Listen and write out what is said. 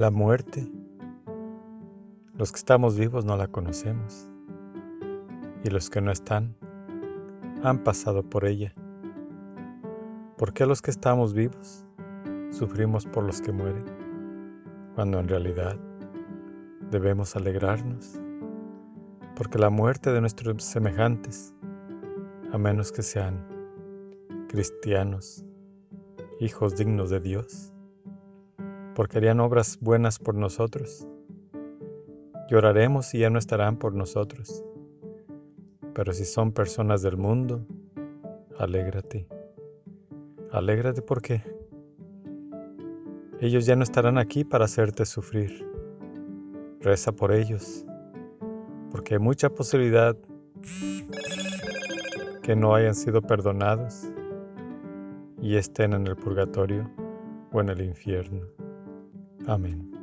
La muerte, los que estamos vivos no la conocemos y los que no están han pasado por ella. ¿Por qué los que estamos vivos sufrimos por los que mueren cuando en realidad debemos alegrarnos? Porque la muerte de nuestros semejantes, a menos que sean cristianos, hijos dignos de Dios, porque harían obras buenas por nosotros. Lloraremos y ya no estarán por nosotros. Pero si son personas del mundo, alégrate. Alégrate porque ellos ya no estarán aquí para hacerte sufrir. Reza por ellos, porque hay mucha posibilidad que no hayan sido perdonados y estén en el purgatorio o en el infierno. Amén.